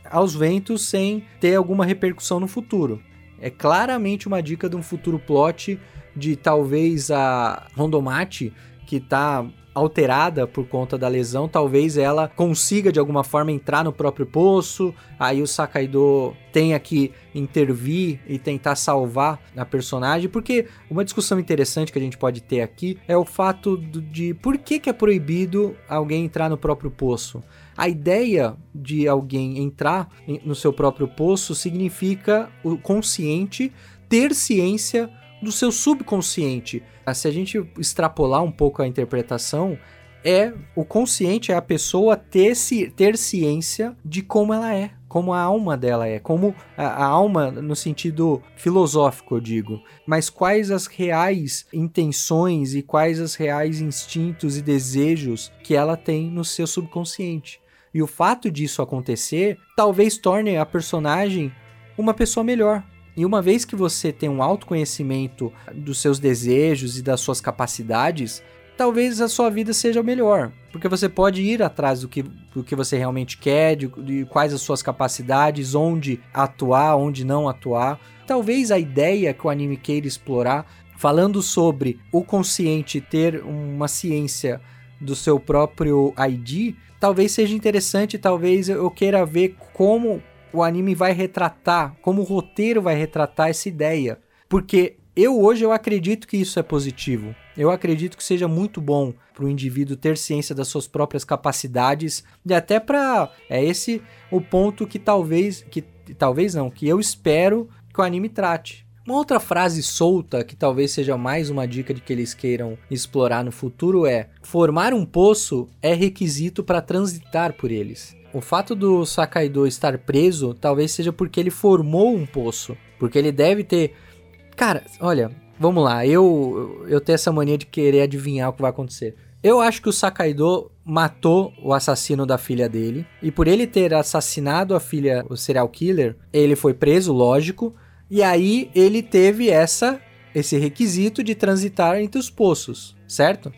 aos ventos sem ter alguma repercussão no futuro. É claramente uma dica de um futuro plot de talvez a Rondomate, que está alterada por conta da lesão, talvez ela consiga de alguma forma entrar no próprio poço, aí o Sakaido tenha que intervir e tentar salvar a personagem, porque uma discussão interessante que a gente pode ter aqui é o fato de por que, que é proibido alguém entrar no próprio poço. A ideia de alguém entrar no seu próprio poço significa o consciente ter ciência do seu subconsciente. Ah, se a gente extrapolar um pouco a interpretação, é o consciente é a pessoa ter, ter ciência de como ela é, como a alma dela é, como a, a, alma no sentido filosófico, eu digo. Mas quais as reais intenções e quais os reais instintos e desejos que ela tem no seu subconsciente. E o fato disso acontecer talvez torne a personagem uma pessoa melhor. E uma vez que você tem um autoconhecimento dos seus desejos e das suas capacidades, talvez a sua vida seja melhor. Porque você pode ir atrás do que, do que você realmente quer, de, de quais as suas capacidades, onde atuar, onde não atuar. Talvez a ideia que o anime queira explorar, falando sobre o consciente ter uma ciência do seu próprio ID, talvez seja interessante, talvez eu queira ver como o anime vai retratar, como o roteiro vai retratar essa ideia. Porque eu hoje eu acredito que isso é positivo. Eu acredito que seja muito bom para o indivíduo ter ciência das suas próprias capacidades e até para é esse o ponto que talvez que talvez não, que eu espero que o anime trate. Uma outra frase solta, que talvez seja mais uma dica de que eles queiram explorar no futuro, é: formar um poço é requisito para transitar por eles. O fato do Sakaido estar preso talvez seja porque ele formou um poço. Porque ele deve ter. Cara, olha, vamos lá, eu, eu tenho essa mania de querer adivinhar o que vai acontecer. Eu acho que o Sakaido matou o assassino da filha dele. E por ele ter assassinado a filha, o serial killer, ele foi preso, lógico. E aí ele teve essa esse requisito de transitar entre os poços, certo?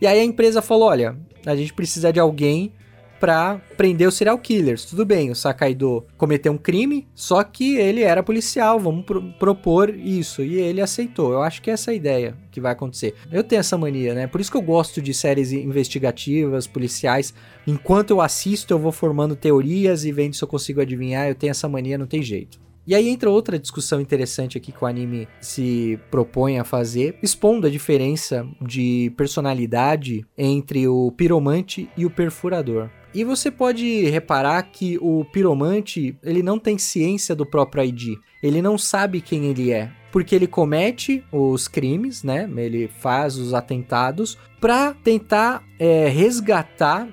E aí a empresa falou: olha, a gente precisa de alguém para prender os serial killers. Tudo bem, o Sakaido cometeu um crime, só que ele era policial, vamos pro propor isso. E ele aceitou. Eu acho que é essa a ideia que vai acontecer. Eu tenho essa mania, né? Por isso que eu gosto de séries investigativas, policiais. Enquanto eu assisto, eu vou formando teorias e vendo se eu consigo adivinhar. Eu tenho essa mania, não tem jeito. E aí entra outra discussão interessante aqui que o anime se propõe a fazer, expondo a diferença de personalidade entre o piromante e o perfurador. E você pode reparar que o piromante, ele não tem ciência do próprio ID. Ele não sabe quem ele é, porque ele comete os crimes, né? Ele faz os atentados para tentar é, resgatar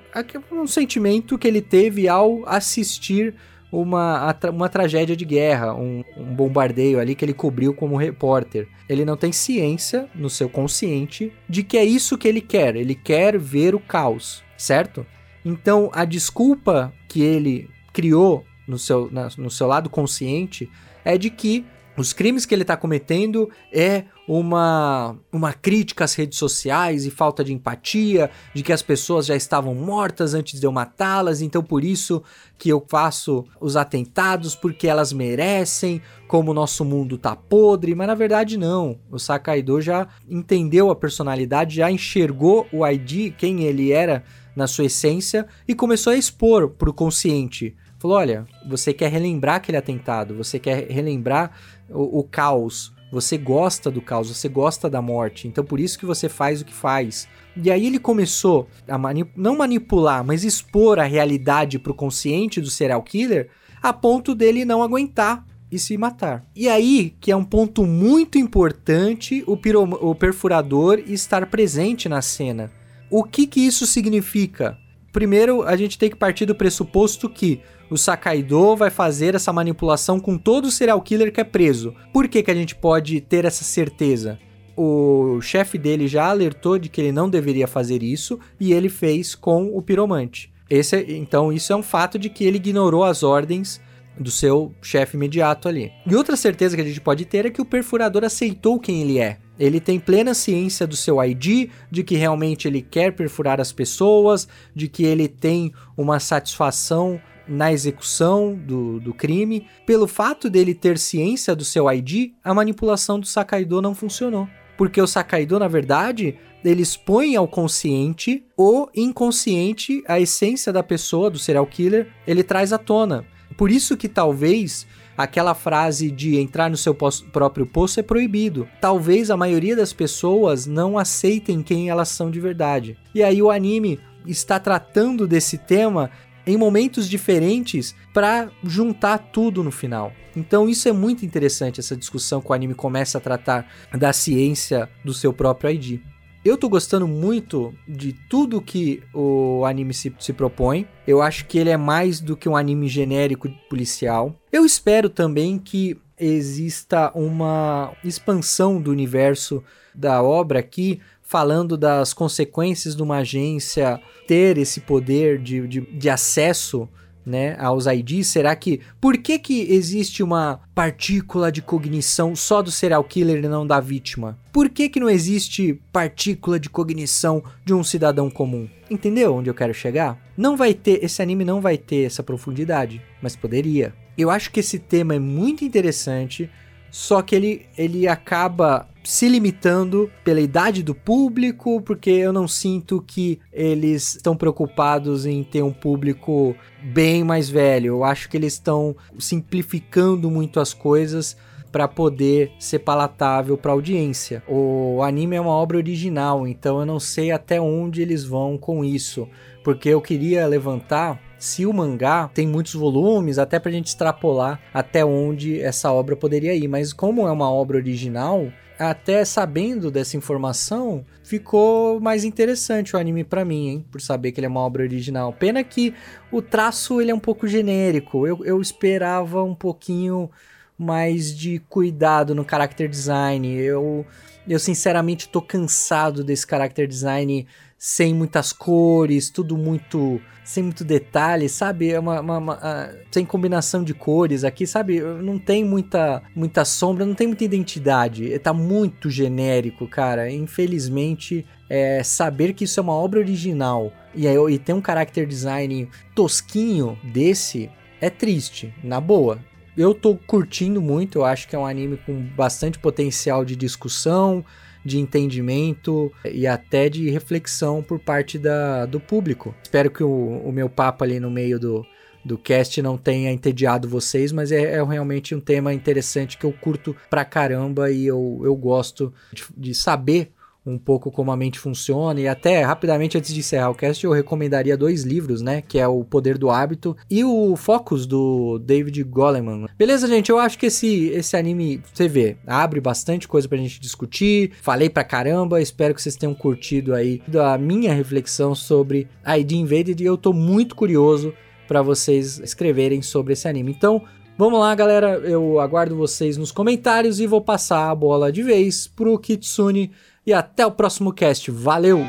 um sentimento que ele teve ao assistir uma, uma tragédia de guerra, um, um, bombardeio ali que ele cobriu como repórter. Ele não tem ciência no seu consciente de que é isso que ele quer. Ele quer ver o caos, certo? Então a desculpa que ele criou no seu, na, no seu lado consciente é de que Os crimes que ele está cometendo é uma, uma crítica às redes sociais e falta de empatia, de que as pessoas já estavam mortas antes de eu matá-las, então por isso que eu faço os atentados, porque elas merecem, como o nosso mundo tá podre, mas na verdade não. O Sakaido já entendeu a personalidade, já enxergou o ID, quem ele era na sua essência, e começou a expor pro consciente. Falou: olha, você quer relembrar aquele atentado, você quer relembrar o, o caos. Você gosta do caos, você gosta da morte, então por isso que você faz o que faz. E aí ele começou a mani não manipular, mas expor a realidade pro consciente do serial killer a ponto dele não aguentar e se matar. E aí, que é um ponto muito importante, o, o perfurador estar presente na cena. O que que isso significa? Primeiro, a gente tem que partir do pressuposto que o Sakaido vai fazer essa manipulação com todo serial killer que é preso. Por que, que a gente pode ter essa certeza? O chefe dele já alertou de que ele não deveria fazer isso e ele fez com o piromante. Esse, é, então, isso é um fato de que ele ignorou as ordens do seu chefe imediato ali. E outra certeza que a gente pode ter é que o perfurador aceitou quem ele é. Ele tem plena ciência do seu ID, de que realmente ele quer perfurar as pessoas, de que ele tem uma satisfação na execução do, do crime. Pelo fato dele ter ciência do seu ID, a manipulação do Sakaido não funcionou. Porque o Sakaido, na verdade, ele expõe ao consciente o inconsciente, a essência da pessoa, do serial killer, ele traz à tona. Por isso que talvez aquela frase de entrar no seu próprio poço é proibido. Talvez a maioria das pessoas não aceitem quem elas são de verdade. E aí o anime está tratando desse tema em momentos diferentes para juntar tudo no final. Então isso é muito interessante essa discussão que o anime começa a tratar da ciência do seu próprio ID. Eu tô gostando muito de tudo que o anime se, se propõe. Eu acho que ele é mais do que um anime genérico policial. Eu espero também que exista uma expansão do universo da obra aqui, falando das consequências de uma agência ter esse poder de, de, de acesso né, aos IDs? Será que. Por que, que existe uma partícula de cognição só do serial killer e não da vítima? Por que, que não existe partícula de cognição de um cidadão comum? Entendeu onde eu quero chegar? Não vai ter. Esse anime não vai ter essa profundidade, mas poderia. Eu acho que esse tema é muito interessante, só que ele, ele acaba se limitando pela idade do público, porque eu não sinto que eles estão preocupados em ter um público bem mais velho. Eu acho que eles estão simplificando muito as coisas para poder ser palatável para audiência. O anime é uma obra original, então eu não sei até onde eles vão com isso, porque eu queria levantar se o mangá tem muitos volumes, até pra gente extrapolar até onde essa obra poderia ir, mas como é uma obra original, até sabendo dessa informação, ficou mais interessante o anime para mim, hein? Por saber que ele é uma obra original. Pena que o traço ele é um pouco genérico. Eu, eu esperava um pouquinho mais de cuidado no character design. Eu, eu sinceramente tô cansado desse character design sem muitas cores, tudo muito. sem muito detalhe, sabe? É uma, uma, uma uh, sem combinação de cores aqui, sabe? Não tem muita, muita sombra, não tem muita identidade. Tá muito genérico, cara. Infelizmente, é, saber que isso é uma obra original e, e tem um character design tosquinho desse é triste, na boa eu tô curtindo muito, eu acho que é um anime com bastante potencial de discussão, de entendimento e até de reflexão por parte da, do público. Espero que o, o meu papo ali no meio do, do cast não tenha entediado vocês, mas é, é, realmente um tema interessante que eu curto pra caramba e eu, eu gosto de, de saber um pouco como a mente funciona. E até rapidamente antes de encerrar o cast, eu recomendaria dois livros, né? Que é O Poder do Hábito e o Focus do David Goleman. Beleza, gente? Eu acho que esse, esse anime, você vê, abre bastante coisa pra gente discutir. Falei pra caramba, espero que vocês tenham curtido aí da minha reflexão sobre ID Invaded e eu tô muito curioso para vocês escreverem sobre esse anime. Então, Vamos lá, galera. Eu aguardo vocês nos comentários e vou passar a bola de vez pro Kitsune e até o próximo cast. Valeu!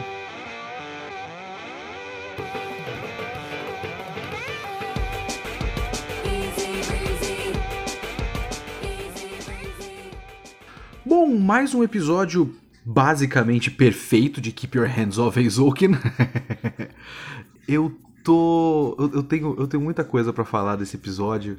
mais um episódio basicamente perfeito de Keep Your Hands Off Eizouken. eu tô. Eu, eu, tenho, eu tenho muita coisa para falar desse episódio,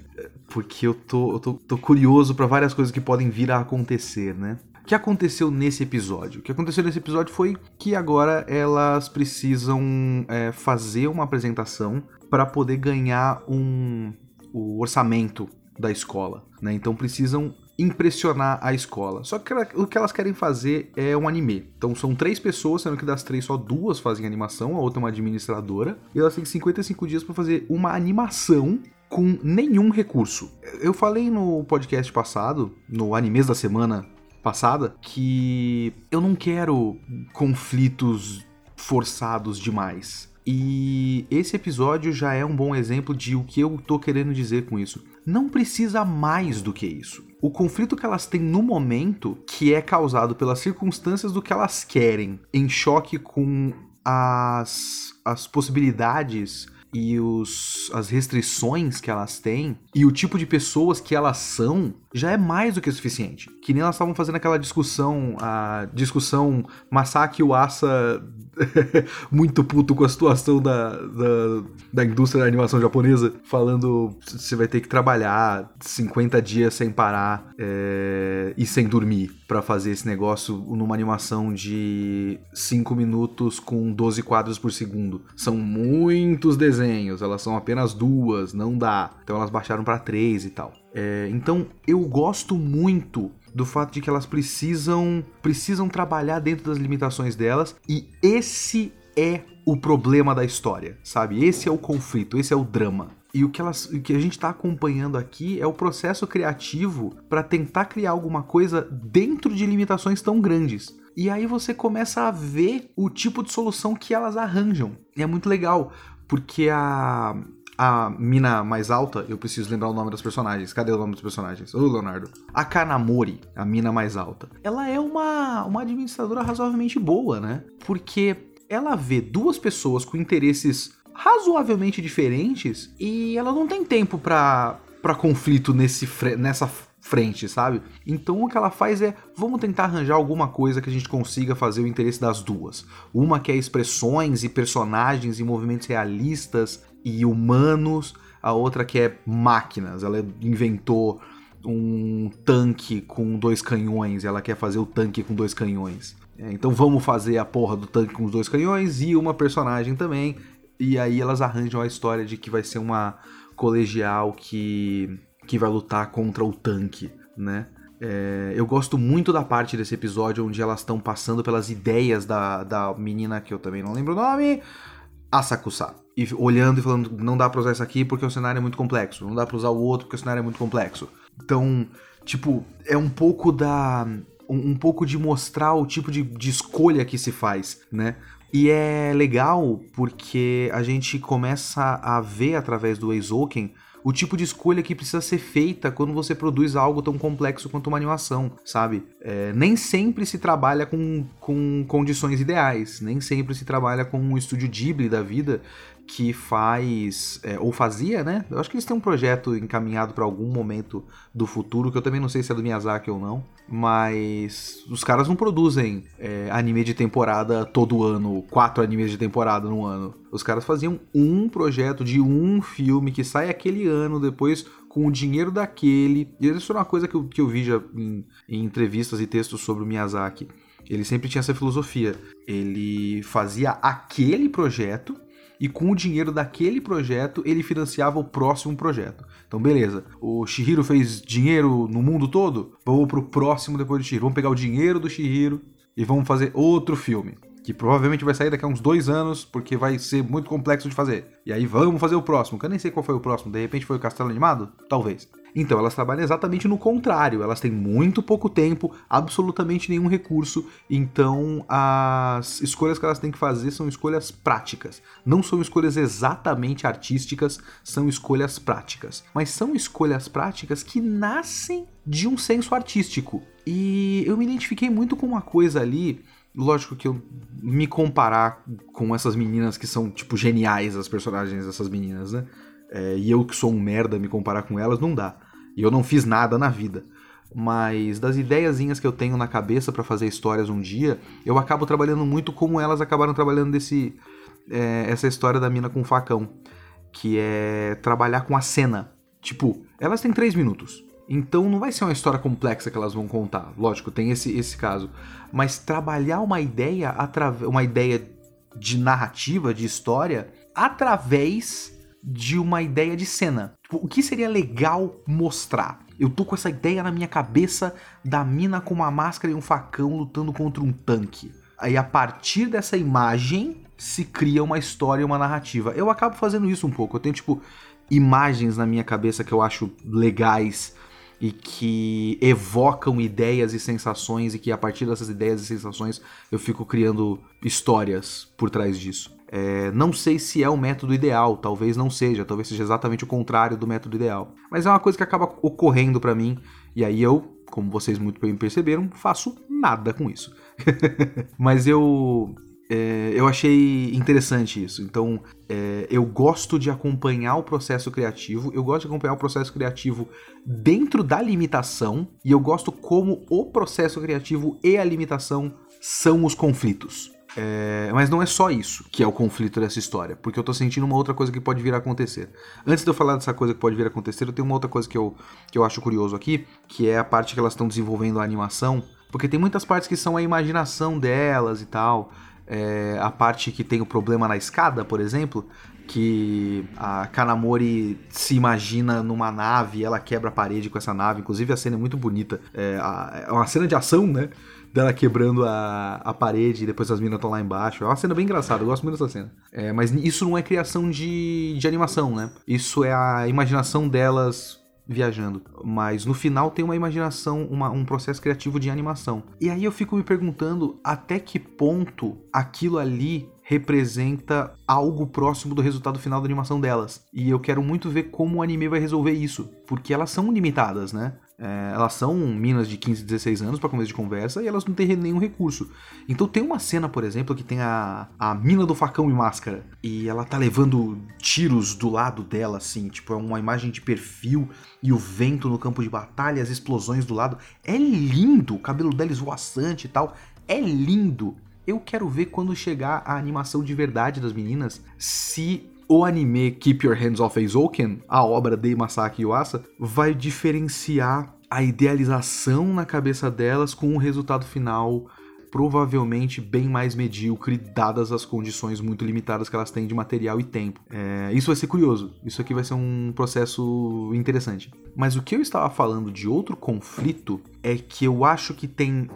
porque eu tô, eu tô, tô curioso para várias coisas que podem vir a acontecer, né? O que aconteceu nesse episódio? O que aconteceu nesse episódio foi que agora elas precisam é, fazer uma apresentação para poder ganhar um, o orçamento da escola, né? Então precisam impressionar a escola. Só que o que elas querem fazer é um anime. Então são três pessoas, sendo que das três só duas fazem animação, a outra é uma administradora, e elas têm 55 dias para fazer uma animação com nenhum recurso. Eu falei no podcast passado, no Animes da semana passada, que eu não quero conflitos forçados demais. E esse episódio já é um bom exemplo de o que eu tô querendo dizer com isso. Não precisa mais do que isso. O conflito que elas têm no momento, que é causado pelas circunstâncias do que elas querem, em choque com as, as possibilidades e os, as restrições que elas têm e o tipo de pessoas que elas são já é mais do que suficiente. Que nem elas estavam fazendo aquela discussão, a discussão Masaki Uasa muito puto com a situação da, da, da, indústria da animação japonesa, falando você vai ter que trabalhar 50 dias sem parar é, e sem dormir para fazer esse negócio numa animação de 5 minutos com 12 quadros por segundo. São muitos desenhos, elas são apenas duas, não dá. Então elas baixaram para três e tal. É, então eu gosto muito do fato de que elas precisam precisam trabalhar dentro das limitações delas e esse é o problema da história, sabe? Esse é o conflito, esse é o drama. E o que, elas, o que a gente está acompanhando aqui é o processo criativo para tentar criar alguma coisa dentro de limitações tão grandes. E aí você começa a ver o tipo de solução que elas arranjam. E é muito legal, porque a, a mina mais alta, eu preciso lembrar o nome das personagens. Cadê o nome dos personagens? Ô, Leonardo. A Kanamori, a mina mais alta. Ela é uma, uma administradora razoavelmente boa, né? Porque ela vê duas pessoas com interesses razoavelmente diferentes e ela não tem tempo para para conflito nesse nessa frente, sabe? Então o que ela faz é, vamos tentar arranjar alguma coisa que a gente consiga fazer o interesse das duas. Uma que é expressões e personagens e movimentos realistas e humanos, a outra que é máquinas. Ela inventou um tanque com dois canhões, ela quer fazer o tanque com dois canhões. É, então vamos fazer a porra do tanque com os dois canhões e uma personagem também. E aí elas arranjam a história de que vai ser uma colegial que, que vai lutar contra o tanque, né? É, eu gosto muito da parte desse episódio onde elas estão passando pelas ideias da, da menina que eu também não lembro o nome, Asakusa. E olhando e falando, não dá pra usar isso aqui porque o cenário é muito complexo, não dá pra usar o outro porque o cenário é muito complexo. Então, tipo, é um pouco da. Um, um pouco de mostrar o tipo de, de escolha que se faz, né? E é legal porque a gente começa a ver através do Eizouken o tipo de escolha que precisa ser feita quando você produz algo tão complexo quanto uma animação, sabe? É, nem sempre se trabalha com, com condições ideais, nem sempre se trabalha com um estúdio Ghibli da vida que faz, é, ou fazia, né? Eu acho que eles têm um projeto encaminhado para algum momento do futuro, que eu também não sei se é do Miyazaki ou não, mas os caras não produzem é, anime de temporada todo ano, quatro animes de temporada no ano. Os caras faziam um projeto de um filme que sai aquele ano, depois com o dinheiro daquele. E isso é uma coisa que eu, que eu vi já em, em entrevistas e textos sobre o Miyazaki. Ele sempre tinha essa filosofia. Ele fazia aquele projeto e com o dinheiro daquele projeto ele financiava o próximo projeto. Então, beleza, o Shihiro fez dinheiro no mundo todo, vamos pro próximo depois do Shihiro. Vamos pegar o dinheiro do Shihiro e vamos fazer outro filme. Que provavelmente vai sair daqui a uns dois anos, porque vai ser muito complexo de fazer. E aí vamos fazer o próximo, que eu nem sei qual foi o próximo, de repente foi o Castelo Animado? Talvez. Então, elas trabalham exatamente no contrário. Elas têm muito pouco tempo, absolutamente nenhum recurso. Então, as escolhas que elas têm que fazer são escolhas práticas. Não são escolhas exatamente artísticas, são escolhas práticas. Mas são escolhas práticas que nascem de um senso artístico. E eu me identifiquei muito com uma coisa ali. Lógico que eu me comparar com essas meninas que são, tipo, geniais, as personagens dessas meninas, né? É, e eu que sou um merda me comparar com elas, não dá. E eu não fiz nada na vida. mas das ideiazinhas que eu tenho na cabeça para fazer histórias um dia, eu acabo trabalhando muito como elas acabaram trabalhando desse é, essa história da mina com o facão, que é trabalhar com a cena. Tipo, elas têm três minutos. Então não vai ser uma história complexa que elas vão contar. Lógico, tem esse, esse caso. Mas trabalhar uma ideia através. uma ideia de narrativa, de história, através de uma ideia de cena. Tipo, o que seria legal mostrar? Eu tô com essa ideia na minha cabeça da mina com uma máscara e um facão lutando contra um tanque. Aí a partir dessa imagem se cria uma história uma narrativa. Eu acabo fazendo isso um pouco. Eu tenho tipo imagens na minha cabeça que eu acho legais e que evocam ideias e sensações e que a partir dessas ideias e sensações eu fico criando histórias por trás disso. É, não sei se é o método ideal, talvez não seja, talvez seja exatamente o contrário do método ideal. Mas é uma coisa que acaba ocorrendo para mim e aí eu, como vocês muito bem perceberam, faço nada com isso. Mas eu é, eu achei interessante isso. Então, é, eu gosto de acompanhar o processo criativo, eu gosto de acompanhar o processo criativo dentro da limitação, e eu gosto como o processo criativo e a limitação são os conflitos. É, mas não é só isso que é o conflito dessa história, porque eu tô sentindo uma outra coisa que pode vir a acontecer. Antes de eu falar dessa coisa que pode vir a acontecer, eu tenho uma outra coisa que eu, que eu acho curioso aqui, que é a parte que elas estão desenvolvendo a animação, porque tem muitas partes que são a imaginação delas e tal. É, a parte que tem o problema na escada, por exemplo, que a Kanamori se imagina numa nave, ela quebra a parede com essa nave. Inclusive a cena é muito bonita. É, a, é uma cena de ação, né? Dela quebrando a, a parede e depois as minas estão lá embaixo. É uma cena bem engraçada, eu gosto muito dessa cena. É, mas isso não é criação de, de animação, né? Isso é a imaginação delas viajando. Mas no final tem uma imaginação, uma, um processo criativo de animação. E aí eu fico me perguntando até que ponto aquilo ali representa algo próximo do resultado final da animação delas. E eu quero muito ver como o anime vai resolver isso, porque elas são limitadas, né? É, elas são minas de 15, 16 anos para começo de conversa e elas não têm nenhum recurso. Então tem uma cena, por exemplo, que tem a, a mina do facão e máscara e ela tá levando tiros do lado dela, assim, tipo, é uma imagem de perfil e o vento no campo de batalha, as explosões do lado. É lindo, o cabelo dela esvoaçante e tal. É lindo. Eu quero ver quando chegar a animação de verdade das meninas se o anime Keep Your Hands Off Eizouken, a obra de Masaki Yuasa, vai diferenciar a idealização na cabeça delas com o resultado final provavelmente bem mais medíocre, dadas as condições muito limitadas que elas têm de material e tempo. É, isso vai ser curioso, isso aqui vai ser um processo interessante. Mas o que eu estava falando de outro conflito é que eu acho que tem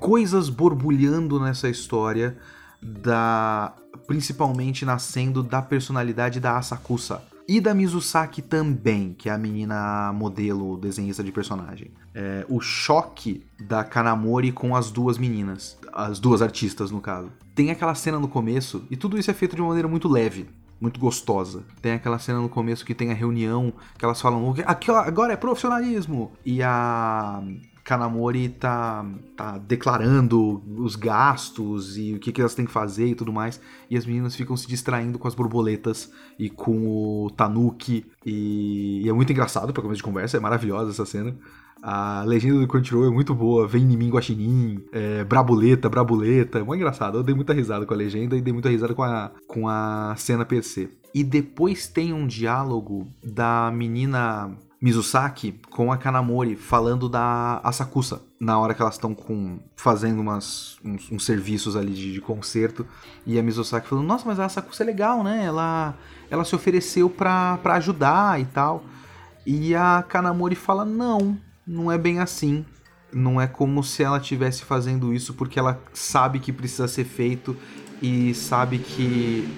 coisas borbulhando nessa história da principalmente nascendo da personalidade da Asakusa. E da Mizusaki também, que é a menina modelo, desenhista de personagem. É, o choque da Kanamori com as duas meninas, as duas artistas no caso. Tem aquela cena no começo, e tudo isso é feito de uma maneira muito leve, muito gostosa. Tem aquela cena no começo que tem a reunião, que elas falam, aqui agora é profissionalismo. E a Kanamori tá, tá declarando os gastos e o que, que elas têm que fazer e tudo mais. E as meninas ficam se distraindo com as borboletas e com o Tanuki. E, e é muito engraçado para começo de conversa, é maravilhosa essa cena. A legenda do Crunchyroll é muito boa, vem em mim guaxinim, é, brabuleta, brabuleta, é muito engraçado. Eu dei muita risada com a legenda e dei muita risada com a, com a cena PC. E depois tem um diálogo da menina Mizusaki com a Kanamori falando da Asakusa na hora que elas estão com fazendo umas, uns, uns, serviços ali de, de, concerto e a Mizusaki falando nossa mas a Asakusa é legal né? Ela ela se ofereceu para ajudar e tal. E a Kanamori fala não não é bem assim. Não é como se ela estivesse fazendo isso porque ela sabe que precisa ser feito e sabe que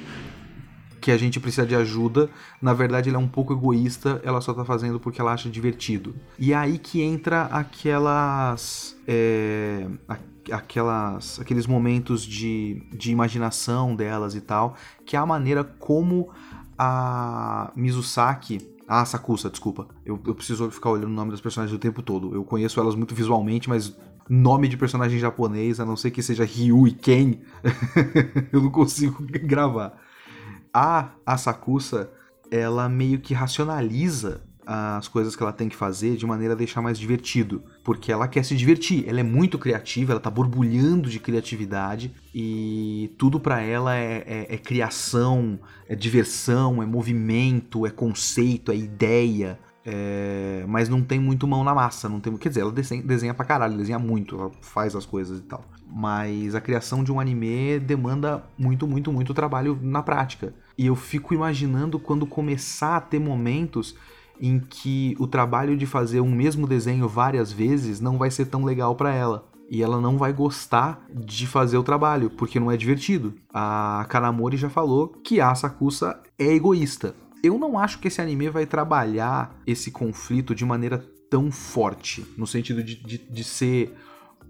que a gente precisa de ajuda, na verdade ela é um pouco egoísta, ela só tá fazendo porque ela acha divertido. E é aí que entra aquelas. É, aquelas aqueles momentos de, de imaginação delas e tal, que é a maneira como a Mizusaki. Ah, Sakusa, desculpa. Eu, eu preciso ficar olhando o nome das personagens o tempo todo. Eu conheço elas muito visualmente, mas nome de personagem japonês, a não ser que seja Ryu e Ken, eu não consigo gravar a Asakusa, ela meio que racionaliza as coisas que ela tem que fazer de maneira a deixar mais divertido. Porque ela quer se divertir, ela é muito criativa, ela tá borbulhando de criatividade e tudo para ela é, é, é, criação, é diversão, é movimento, é conceito, é ideia. É... mas não tem muito mão na massa, não tem, quer dizer, ela desenha, desenha pra caralho, desenha muito, ela faz as coisas e tal. Mas a criação de um anime demanda muito, muito, muito trabalho na prática. E eu fico imaginando quando começar a ter momentos em que o trabalho de fazer um mesmo desenho várias vezes não vai ser tão legal para ela. E ela não vai gostar de fazer o trabalho, porque não é divertido. A Kanamori já falou que a Sakusa é egoísta. Eu não acho que esse anime vai trabalhar esse conflito de maneira tão forte, no sentido de, de, de ser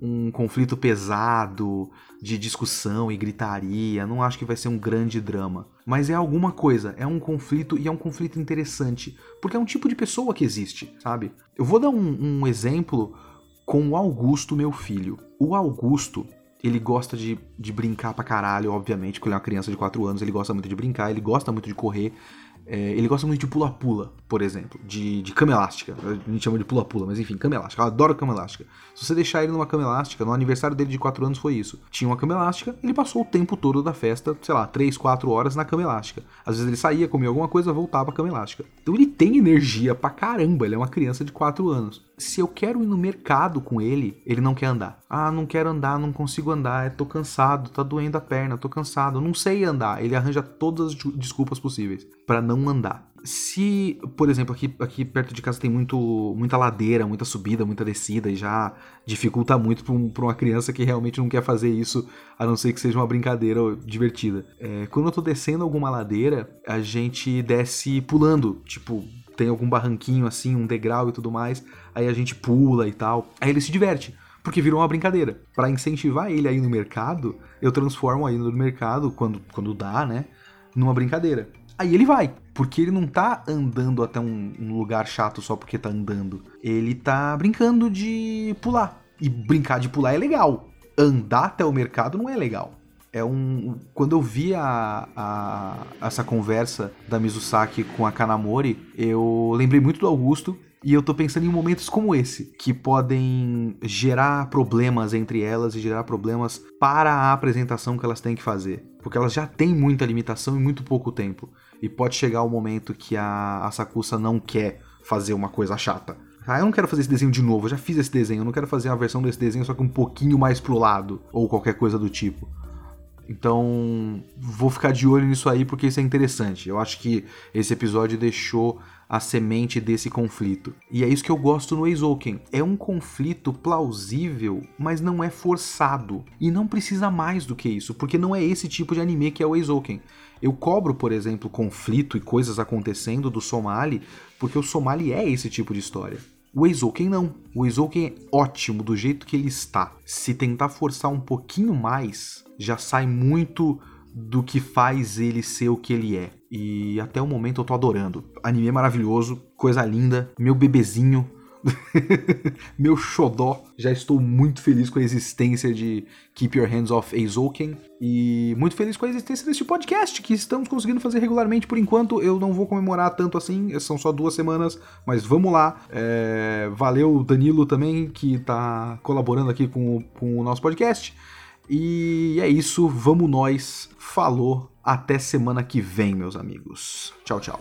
um conflito pesado, de discussão e gritaria. Não acho que vai ser um grande drama. Mas é alguma coisa, é um conflito e é um conflito interessante. Porque é um tipo de pessoa que existe, sabe? Eu vou dar um, um exemplo com o Augusto, meu filho. O Augusto, ele gosta de, de brincar pra caralho, obviamente, porque ele é uma criança de 4 anos, ele gosta muito de brincar, ele gosta muito de correr. É, ele gosta muito de pula-pula, por exemplo, de, de cama elástica. A gente chama de pula-pula, mas enfim, cama elástica. Eu adoro cama elástica. Se você deixar ele numa cama elástica, no aniversário dele de 4 anos foi isso. Tinha uma cama elástica, ele passou o tempo todo da festa, sei lá, 3, 4 horas na cama elástica. Às vezes ele saía, comia alguma coisa, voltava à cama elástica. Então ele tem energia pra caramba, ele é uma criança de 4 anos. Se eu quero ir no mercado com ele, ele não quer andar. Ah, não quero andar, não consigo andar, tô cansado, tá doendo a perna, tô cansado, não sei andar. Ele arranja todas as desculpas possíveis para não andar. Se, por exemplo, aqui, aqui perto de casa tem muito, muita ladeira, muita subida, muita descida, e já dificulta muito para um, uma criança que realmente não quer fazer isso, a não ser que seja uma brincadeira divertida. É, quando eu tô descendo alguma ladeira, a gente desce pulando, tipo, tem algum barranquinho assim, um degrau e tudo mais, aí a gente pula e tal. Aí ele se diverte porque virou uma brincadeira. Para incentivar ele aí no mercado, eu transformo aí no mercado, quando, quando dá, né, numa brincadeira. Aí ele vai, porque ele não tá andando até um, um, lugar chato só porque tá andando. Ele tá brincando de pular. E brincar de pular é legal. Andar até o mercado não é legal. É um. Quando eu vi a, a, essa conversa da Mizusaki com a Kanamori, eu lembrei muito do Augusto. E eu tô pensando em momentos como esse, que podem gerar problemas entre elas e gerar problemas para a apresentação que elas têm que fazer. Porque elas já têm muita limitação e muito pouco tempo. E pode chegar o momento que a, a Sakusa não quer fazer uma coisa chata. Ah, eu não quero fazer esse desenho de novo, eu já fiz esse desenho, eu não quero fazer a versão desse desenho só que um pouquinho mais pro lado, ou qualquer coisa do tipo. Então, vou ficar de olho nisso aí porque isso é interessante. Eu acho que esse episódio deixou a semente desse conflito. E é isso que eu gosto no Eizouken. É um conflito plausível, mas não é forçado. E não precisa mais do que isso, porque não é esse tipo de anime que é o Eizouken. Eu cobro, por exemplo, conflito e coisas acontecendo do Somali, porque o Somali é esse tipo de história. O Eizouken não. O Eizouken é ótimo do jeito que ele está. Se tentar forçar um pouquinho mais, já sai muito do que faz ele ser o que ele é. E até o momento eu tô adorando. Anime maravilhoso, coisa linda, meu bebezinho, meu xodó. Já estou muito feliz com a existência de Keep Your Hands Off Eizouken e muito feliz com a existência deste podcast que estamos conseguindo fazer regularmente. Por enquanto, eu não vou comemorar tanto assim, são só duas semanas, mas vamos lá. É... Valeu, Danilo também, que está colaborando aqui com, com o nosso podcast. E é isso, vamos nós. Falou, até semana que vem, meus amigos. Tchau, tchau.